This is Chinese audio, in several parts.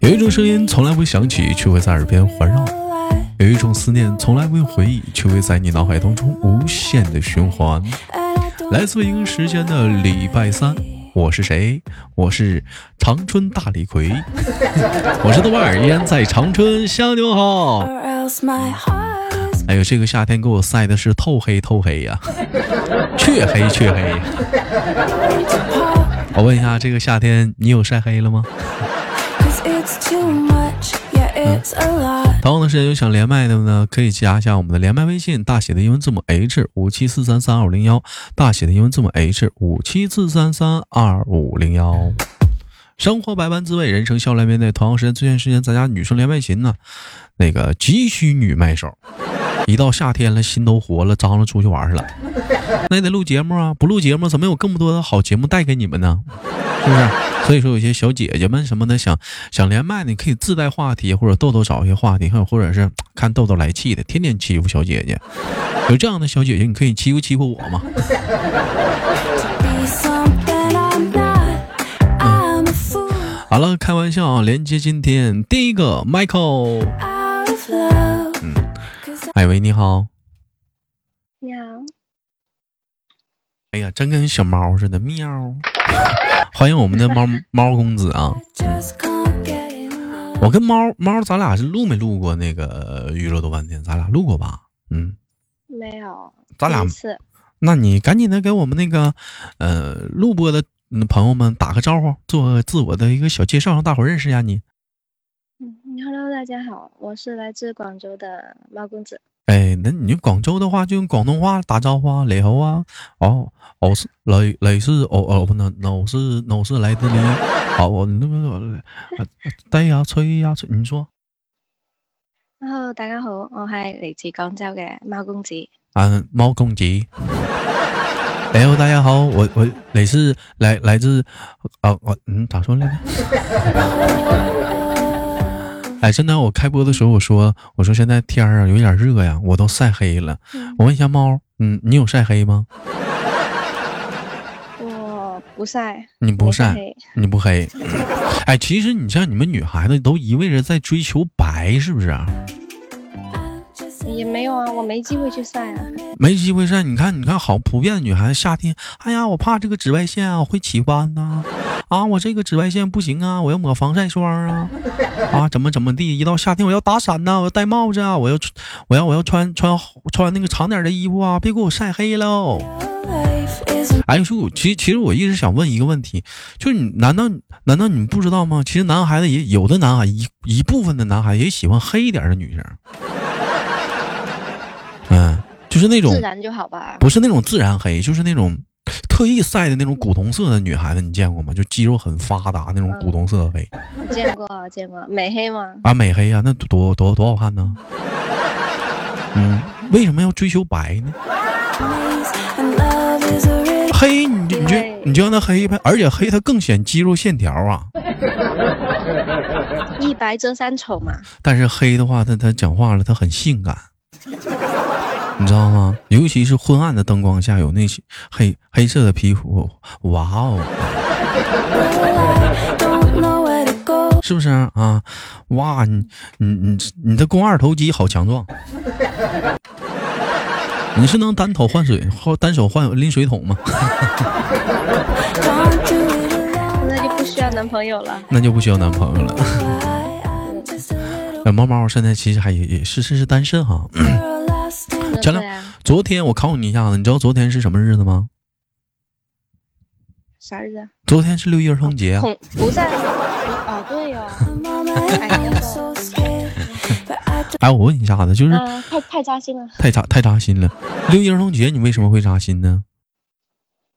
有一种声音从来不会响起，却会在耳边环绕；有一种思念从来不用回忆，却会在你脑海当中无限的循环。来自北京时间的礼拜三，我是谁？我是长春大李逵，我是豆瓣儿，依然在长春向你们好。哎呦，这个夏天给我晒的是透黑透黑呀，黢 黑黢黑。我问一下，这个夏天你有晒黑了吗？同样的时间有想连麦的呢，可以加一下我们的连麦微信，大写的英文字母 H 五七四三三二五零幺，大写的英文字母 H 五七四三三二五零幺。生活百般滋味，人生笑来面对。同样时间，最近时间咱家女生连麦群呢，那个急需女麦手。一到夏天了，心都活了，张罗出去玩去了。那也得录节目啊，不录节目怎么有更多的好节目带给你们呢？是不是？所以说，有些小姐姐们什么的想想连麦，你可以自带话题，或者豆豆找一些话题，或者是看豆豆来气的，天天欺负小姐姐。有这样的小姐姐，你可以欺负欺负我吗？好了，开玩笑啊，连接今天第一个 Michael。嗯，哎喂，你好。你好。哎呀，真跟小猫似的，喵。欢迎我们的猫 猫公子啊！我跟猫猫，咱俩是录没录过那个娱乐多半天？咱俩录过吧？嗯，没有。咱俩那你赶紧的给我们那个呃录播的。朋友们打个招呼，做个自我的一个小介绍，让大伙认识一下你。嗯，Hello，大家好，我是来自广州的猫公子。哎，那你广州的话就用广东话打招呼啊，你好啊。哦，我是来来自哦哦不能，我是我是来自你。好，我那个对呀，吹呀吹，你说。Hello，大家好，我係嚟自广州嘅猫公子。嗯，猫公子。Hello，，大家好，我我你是来来自啊我嗯咋说来着？哎，真的，我开播的时候我说我说现在天儿啊有点热呀，我都晒黑了。我问一下猫，嗯，你有晒黑吗？我不晒。你不晒？你不黑？哎，其实你像你们女孩子都一味着在追求白，是不是？也我没机会去晒啊。没机会晒，你看，你看，好普遍的女孩子夏天，哎呀，我怕这个紫外线啊会起斑呐，啊，我这个紫外线不行啊，我要抹防晒霜啊，啊，怎么怎么地，一到夏天我要打伞呐，我要戴帽子啊，我要，我要我要穿穿穿那个长点的衣服啊，别给我晒黑喽。哎，说，其实其实我一直想问一个问题，就是你难道难道你们不知道吗？其实男孩子也有的男孩一一部分的男孩也喜欢黑一点的女生。嗯，就是那种自然就好吧，不是那种自然黑，就是那种特意晒的那种古铜色的女孩子，你见过吗？就肌肉很发达那种古铜色的黑。见过，见过，美黑吗？啊，美黑呀，那多多多好看呢。嗯，为什么要追求白呢？黑，你就你就你就让它黑呗，而且黑它更显肌肉线条啊。一白遮三丑嘛。但是黑的话，他他讲话了，他很性感。你知道吗？尤其是昏暗的灯光下，有那些黑黑色的皮肤，哇哦！是不是啊？哇，你你你你的肱二头肌好强壮！你是能单头换水或单手换拎水桶吗？那就不需要男朋友了。那就不需要男朋友了。猫猫现在其实还也也是是是单身哈。前两昨天我考你一下子，你知道昨天是什么日子吗？啥日子？昨天是六一儿童节。不在啊，对呀。哎，我问一下子，就是太太扎心了，太扎太扎心了。六一儿童节你为什么会扎心呢？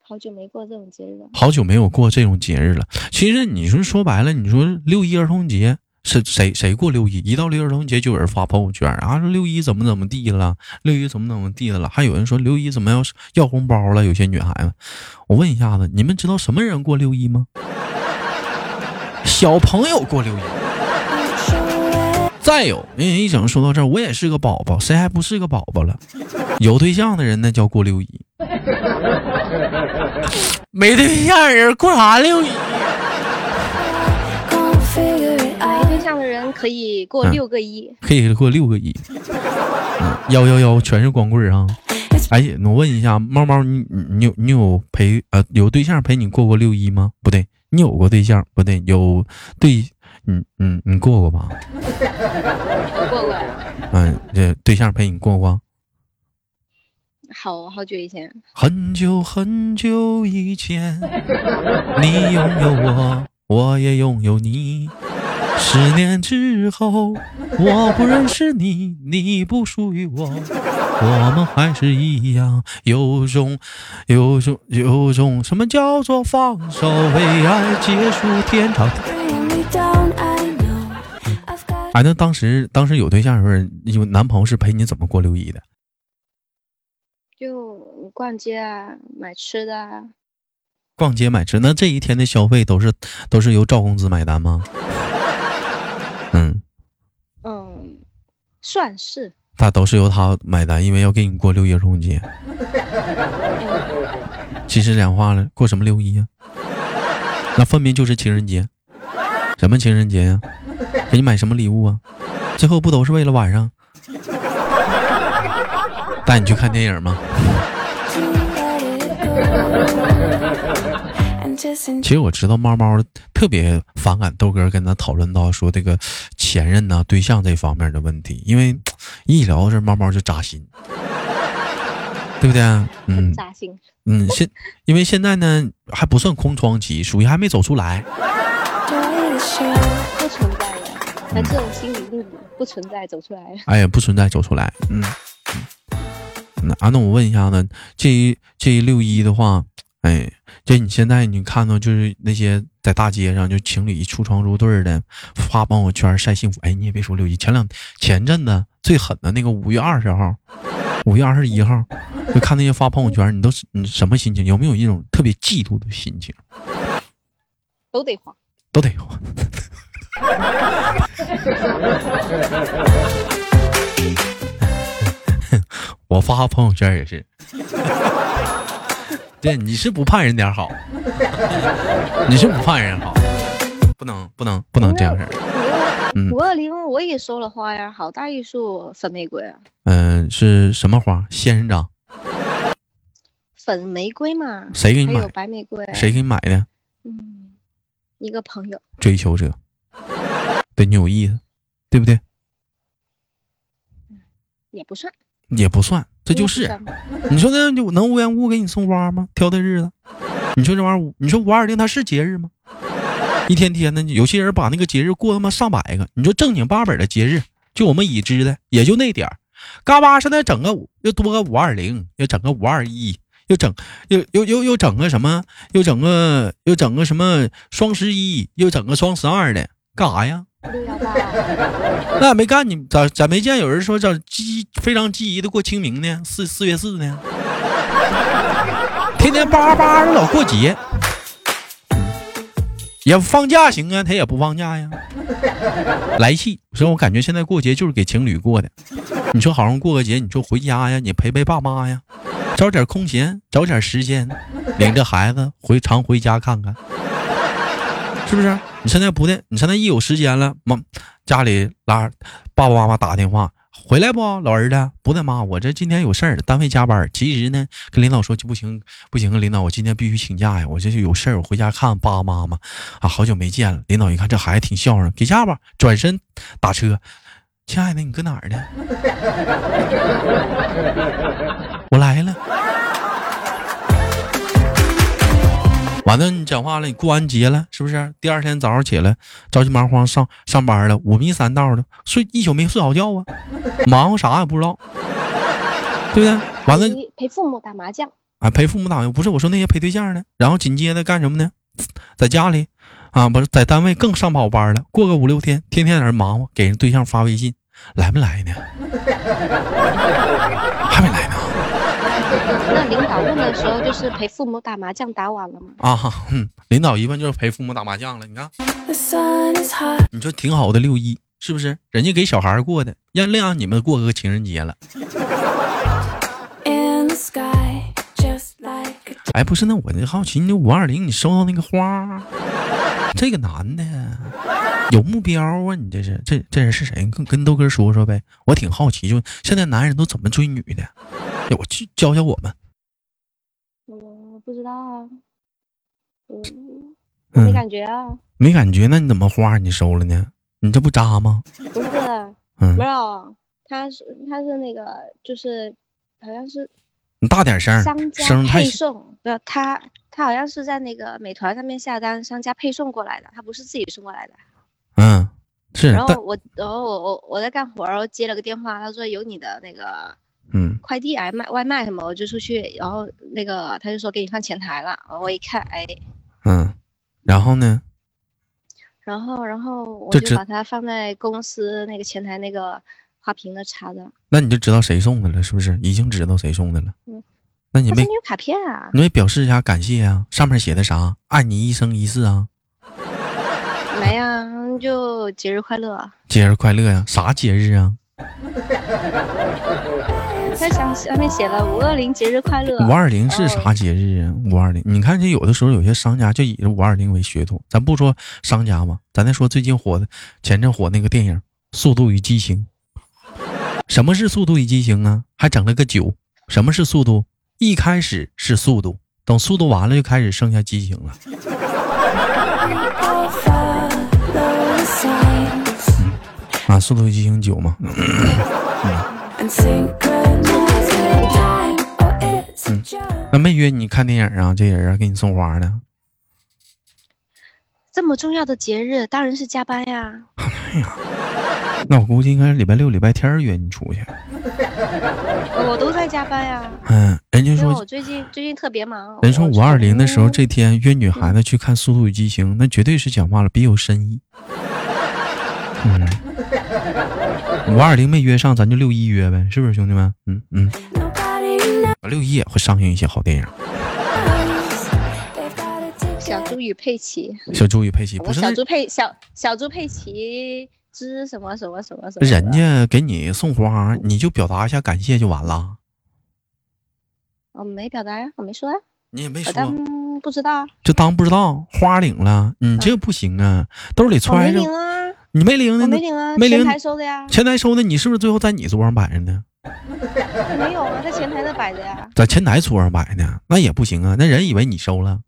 好久没过这种节日了。好久没有过这种节日了。其实你说说白了，你说六一儿童节。是谁谁过六一？一到六一儿童节就有人发朋友圈啊，说六一怎么怎么地了，六一怎么怎么地了。还有人说六一怎么要要红包了？有些女孩子，我问一下子，你们知道什么人过六一吗？小朋友过六一。再有，人一整说到这儿，我也是个宝宝，谁还不是个宝宝了？有对象的人那叫过六一。没对象人过啥六一？可以过六个一，可以过六个一。幺幺幺全是光棍啊！哎，我问一下，猫猫，你你有你有陪呃有对象陪你过过六一吗？不对，你有过对象？不对，有对，嗯嗯，你过过吧？我过过。嗯，这对象陪你过过？好好久以前。很久很久以前，你拥有我，我也拥有你。十年之后，我不认识你，你不属于我，我们还是一样，有种，有种，有种，什么叫做放手，为爱结束天长。哎，那当时，当时有对象的时候，有男朋友是陪你怎么过六一的？就逛街啊，买吃的啊。逛街买吃，那这一天的消费都是都是由赵公子买单吗？嗯嗯，算是，他都是由他买单，因为要给你过六一儿童节。其实讲话了，过什么六一呀？那分明就是情人节。什么情人节呀？给你买什么礼物啊？最后不都是为了晚上带你去看电影吗？其实我知道猫猫特别反感豆哥跟他讨论到说这个前任呐对象这方面的问题，因为 一聊这猫猫就扎心，对不对？嗯，扎心。嗯，现因为现在呢还不算空窗期，属于还没走出来。不存在的，那这种心理路不存在走出来。哎呀，不存在走出来。嗯，那啊，那我问一下呢，这一这一六一的话。哎，就你现在你看到就是那些在大街上就情侣出双入对的发朋友圈晒幸福。哎，你也别说六一，前两前阵子最狠的那个五月二十号、五月二十一号，就看那些发朋友圈，你都是你什么心情？有没有一种特别嫉妒的心情？都得花，都得花。我发朋友圈也是。对，你是不怕人点好，你是不怕人好，不能不能不能这样式儿。五二零我也收了花呀，好大一束粉玫瑰啊。嗯，是什么花？仙人掌。粉玫瑰嘛。谁给你买？白玫瑰。谁给你买的？嗯，一个朋友。追求者，对你有意思，对不对？也不算。也不算。这就是，你说那就能无缘无故给你送花吗？挑的日子，你说这玩意儿，你说五二零它是节日吗？一天天的，有些人把那个节日过他妈上百个。你说正经八本的节日，就我们已知的也就那点儿，嘎巴现在整个又多个五二零，又整个五二一，又整又又又又整个什么，又整个又整个什么双十一，又整个双十二的，干啥呀？那也没干你咋咋没见有人说叫积非常积极的过清明呢？四四月四呢？天天叭叭的老过节，也放假行啊，他也不放假呀，来气。所以我感觉现在过节就是给情侣过的。你说好好过个节，你说回家呀，你陪陪爸妈呀，找点空闲，找点时间，领着孩子回常回家看看。是不是？你现在不的，你现在一有时间了，妈家里拉爸爸妈妈打电话回来不？老儿子不的妈，我这今天有事儿，单位加班。其实呢，跟领导说就不行，不行啊，领导，我今天必须请假呀，我这就有事儿，我回家看爸爸妈妈啊，好久没见了。领导一看这孩子挺孝顺，给假吧，转身打车。亲爱的，你搁哪儿呢？我来了。完了，你讲话了，你过完节了，是不是？第二天早上起来，着急忙慌上上班了，五迷三道的，睡一宿没睡好觉啊，忙活啥也不知道，对不对？完了，陪父母打麻将啊，陪父母打麻将不是我说那些陪对象的，然后紧接着干什么呢？在家里啊，不是在单位更上不好班了，过个五六天，天天在那忙活，给人对象发微信，来没来呢？还没来呢。那领导问的时候，就是陪父母打麻将打晚了吗？啊，嗯，领导一问就是陪父母打麻将了。你看，你说挺好的六一，是不是？人家给小孩过的，让让你们过个情人节了。哎，不是，那我就好奇，你五二零你收到那个花，这个男的有目标啊？你这是这这人是谁？跟跟豆哥说说呗，我挺好奇，就现在男人都怎么追女的？我去教教我们。我不知道啊，嗯，没感觉啊，没感觉，那你怎么花你收了呢？你这不渣吗？不是，嗯，没有，他是他是那个就是好像是。你大点声，商家配送不，他他好像是在那个美团上面下单，商家配送过来的，他不是自己送过来的。嗯，是。然后我，然后我我我在干活，然后接了个电话，他说有你的那个，嗯，快递哎，卖外卖什么，我就出去，然后那个他就说给你放前台了，我一看，哎，嗯，然后呢？然后然后我就把它放在公司那个前台那个。花瓶的插的，那你就知道谁送的了，是不是？已经知道谁送的了。嗯，那你没有卡片啊？你没表示一下感谢啊？上面写的啥？爱你一生一世啊？没呀，就节日快乐。节日快乐呀？啥节日啊？他上上面写了五二零节日快乐。五二零是啥节日啊？五二零，你看这有的时候有些商家就以五二零为噱头，咱不说商家嘛，咱再说最近火的，前阵火那个电影《速度与激情》。什么是速度与激情啊？还整了个九。什么是速度？一开始是速度，等速度完了就开始剩下激情了。啊，速度与激情九嘛。嗯，那没约你看电影啊？这人啊，给你送花呢。这么重要的节日，当然是加班呀。哎呀。那我估计应该是礼拜六、礼拜天约你出去。我都在加班呀。嗯，人家说我最近最近特别忙。人说五二零的时候这天约女孩子去看《速度与激情》，那绝对是讲话了别有深意。嗯，五二零没约上，咱就六一约呗，是不是兄弟们？嗯嗯。六一也会上映一些好电影。小猪与佩奇。小猪与佩奇不是小猪佩小小猪佩奇。之什么什么什么什么？人家给你送花，你就表达一下感谢就完了。我没表达呀，我没说呀。你也没说。不知道。就当不知道，花领了，你这不行啊！兜里揣着。你没领呢？没领啊，没领。前台收的呀。前台收的，你是不是最后在你桌上摆着呢？没有啊，在前台那摆着呀。在前台桌上摆呢，那也不行啊！那人以为你收了，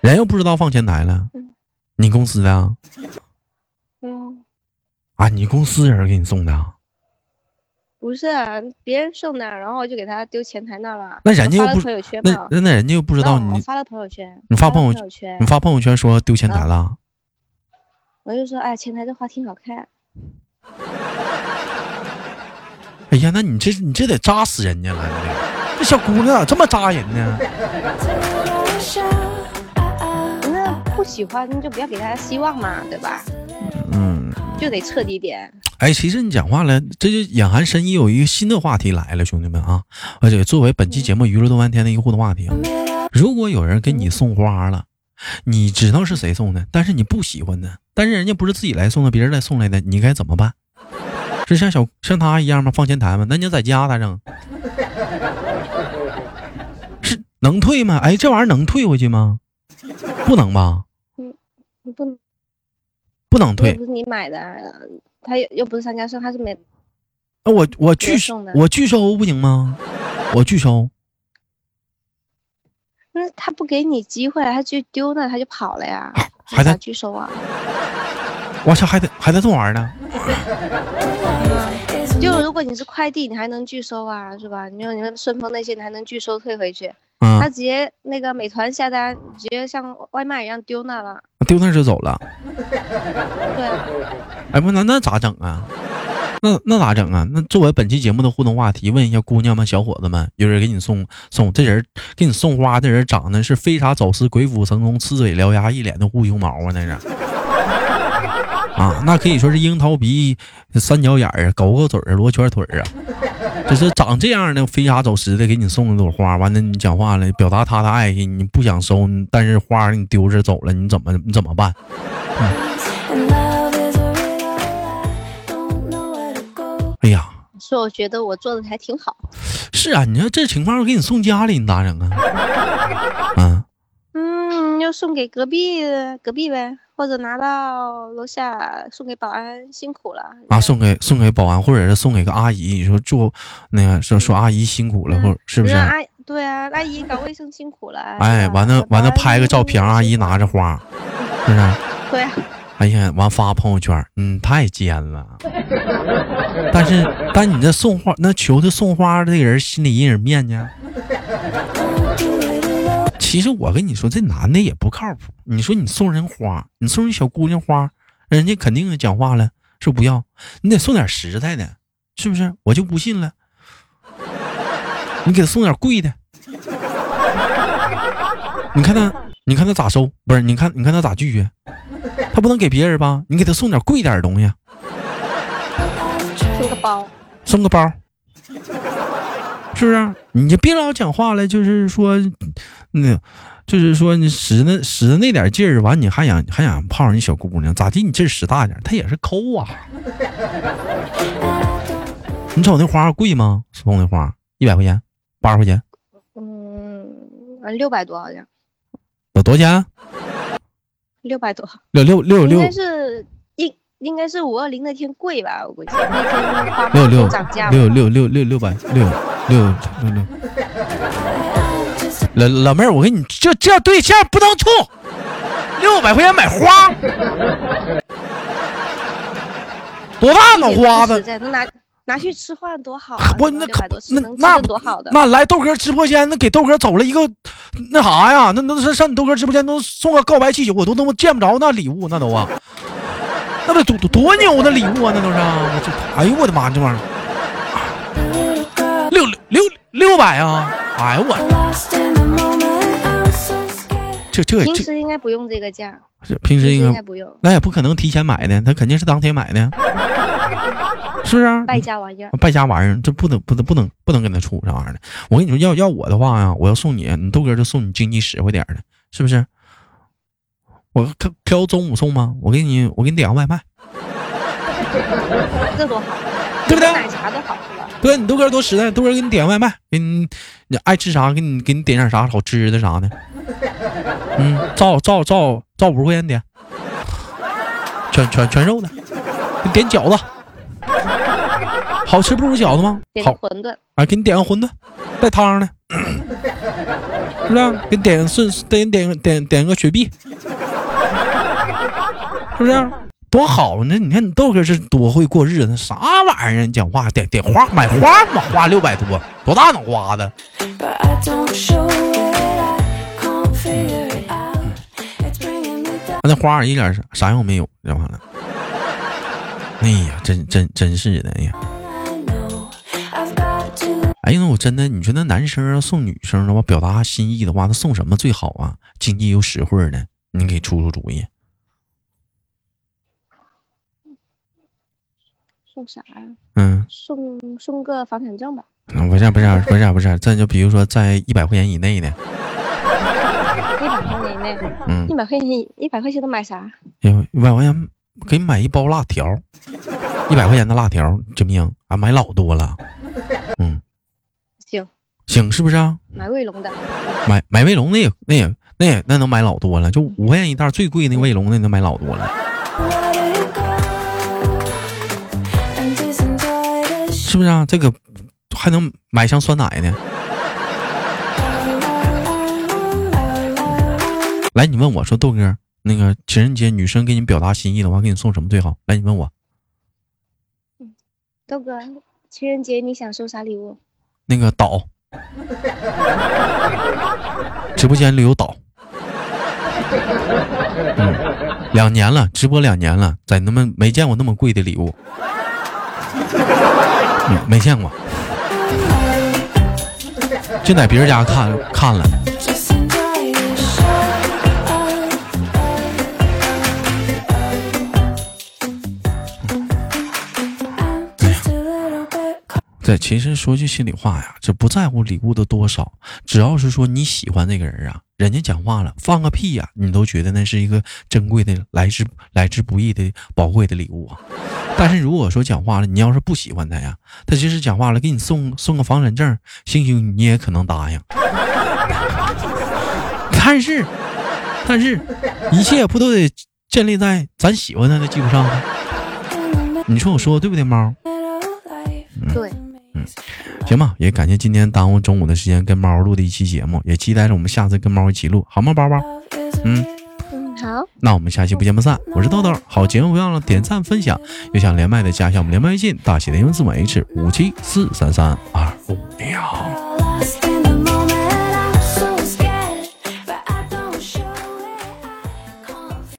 人又不知道放前台了。你公司的？嗯，啊，你公司人给你送的？不是，别人送的，然后就给他丢前台那了。那人家又不那那人家又不知道你发了朋友圈，你发朋友圈，你发朋友圈说丢前台了。我就说，哎，前台这花挺好看。哎呀，那你这你这得扎死人家了，这小姑娘咋这么扎人呢？那不喜欢就不要给他希望嘛，对吧？嗯，就得彻底点。哎，其实你讲话了，这就眼含深意。有一个新的话题来了，兄弟们啊！而且作为本期节目娱乐多半天的一个互动话题啊，如果有人给你送花了，你知道是谁送的，但是你不喜欢的，但是人家不是自己来送的，别人来送来的，你该怎么办？是像小像他一样吗？放前台吗？那你在家咋整？是能退吗？哎，这玩意儿能退回去吗？不能吧？嗯不能，不能退。不是你买的，他又又不是商家送，他是没。那我我拒我拒收不行吗？我拒收。那他不给你机会，他就丢那，他就跑了呀。还在拒收啊？我操，还得还得这玩呢。就如果你是快递，你还能拒收啊，是吧？你说你们顺丰那些，你还能拒收退回去。他直接那个美团下单，直接像外卖一样丢那了，丢那就走了。对。哎不，那那咋整啊？那那咋整啊？那作为本期节目的互动话题，问一下姑娘们、小伙子们，有人给你送送这人给你送花，这人长得是飞沙走石、鬼斧神工、呲嘴獠牙、一脸的护胸毛啊，那是。啊，那可以说是樱桃鼻、三角眼儿、狗狗嘴儿、罗圈腿儿啊。就是长这样的飞沙走石的，给你送一朵花，完了你讲话了，表达他的爱意，你不想收，但是花你丢着走了，你怎么你怎么办？哎呀，所以我觉得我做的还挺好。是啊，你说这情况我给你送家里，你咋整啊？就送给隔壁隔壁呗，或者拿到楼下送给保安，辛苦了啊！送给送给保安，或者是送给个阿姨，你说做那个说说阿姨辛苦了，或者是不是？阿对啊，阿姨搞卫生辛苦了。哎，完了完了，拍个照片，阿姨拿着花，是不是？对。哎呀，完发朋友圈，嗯，太尖了。但是，但你这送花，那求他送花这个人心里阴影面呢？其实我跟你说，这男的也不靠谱。你说你送人花，你送人小姑娘花，人家肯定讲话了，说不要。你得送点实在的，是不是？我就不信了，你给他送点贵的。你看他，你看他咋收？不是，你看，你看他咋拒绝？他不能给别人吧？你给他送点贵点的东西，送个包，送个包，是不是？你就别老讲话了，就是说，那，就是说你使那使那点劲儿，完你还想还想泡上你小姑娘，咋地？你劲儿使大点，她也是抠啊。你瞅那花贵吗？送的花一百块钱，八十块钱？嗯，六百多好像。有多少钱？六百多，六六六六，应该是应应该是五二零那天贵吧，我估计那天花六六涨价，六六六六六百六六六六。老老妹儿，我跟你这这对象不能处，六百块钱买花，多大脑瓜子？能拿拿去吃饭多好，我那可那那多好的。那来豆哥直播间，那给豆哥走了一个那啥呀？那那上你豆哥直播间都送个告白气球，我都他妈见不着那礼物，那都啊，那得多多牛的礼物啊，那都是。我这，哎呦我的妈，这玩意儿六六六百啊！哎呦我，这这平时应该不用这个价，平时应该不用，那也不可能提前买的，他肯定是当天买的。是不是败家玩意儿？败家玩意儿，这不能不能不能不能跟他处这玩意儿的。我跟你说，要要我的话呀，我要送你，你豆哥就送你经济实惠点的，是不是？我挑挑中午送吗？我给你我给你点个外卖，这多好，对不对？奶茶都好？对，你豆哥多实在，豆哥给你点个外卖，给你你爱吃啥，给你给你点点啥好吃的啥的。嗯，照照照照五十块钱点，全全全肉的，你点饺子。好吃不如饺子吗？好馄饨，啊，给你点个馄饨，带汤的，是不是？给你点顺，给你点点点个雪碧，是不是？多好呢！你看你豆哥是多会过日子，啥玩意儿？你讲话点点花，买花嘛，花六百多，多大脑瓜子？那花一点啥用没有？知道吗。哎呀，真真真是的，哎呀！哎呀，那我真的，你说那男生要送女生的话，表达心意的话，他送什么最好啊？经济又实惠的，你给出出主意。送啥呀？嗯，送送个房产证吧。不是不是不是不是，再就比如说在一百块钱以内的。嗯，一百块钱一百块钱能买啥？一百块钱。给你买一包辣条，一百块钱的辣条，行不行？啊，买老多了，嗯，行行，是不是啊？买卫龙的，买买卫龙那也那也那也那能买老多了，就五块钱一袋，最贵那卫龙那能买老多了，是不是啊？这个还能买箱酸奶呢。来，你问我说豆哥。那个情人节，女生给你表达心意的话，给你送什么最好？来，你问我。豆哥，情人节你想收啥礼物？那个岛，直播间里有岛。嗯，两年了，直播两年了，在那么没见过那么贵的礼物，没见过，就在别人家看看了。其实说句心里话呀，这不在乎礼物的多少，只要是说你喜欢那个人啊，人家讲话了，放个屁呀，你都觉得那是一个珍贵的、来之来之不易的宝贵的礼物啊。但是如果说讲话了，你要是不喜欢他呀，他即使讲话了，给你送送个房产证，兴许你也可能答应。但是，但是，一切不都得建立在咱喜欢他的基础上吗？你说我说的对不对，猫？对，嗯，行吧，也感谢今天耽误中午的时间跟猫录的一期节目，也期待着我们下次跟猫一起录，好吗，包包？嗯嗯，好，那我们下期不见不散。我是豆豆，好节目不要忘了点赞分享，有想连麦的加一下我们连麦微信，大写的英文字母 H 五七四三三二五，你好。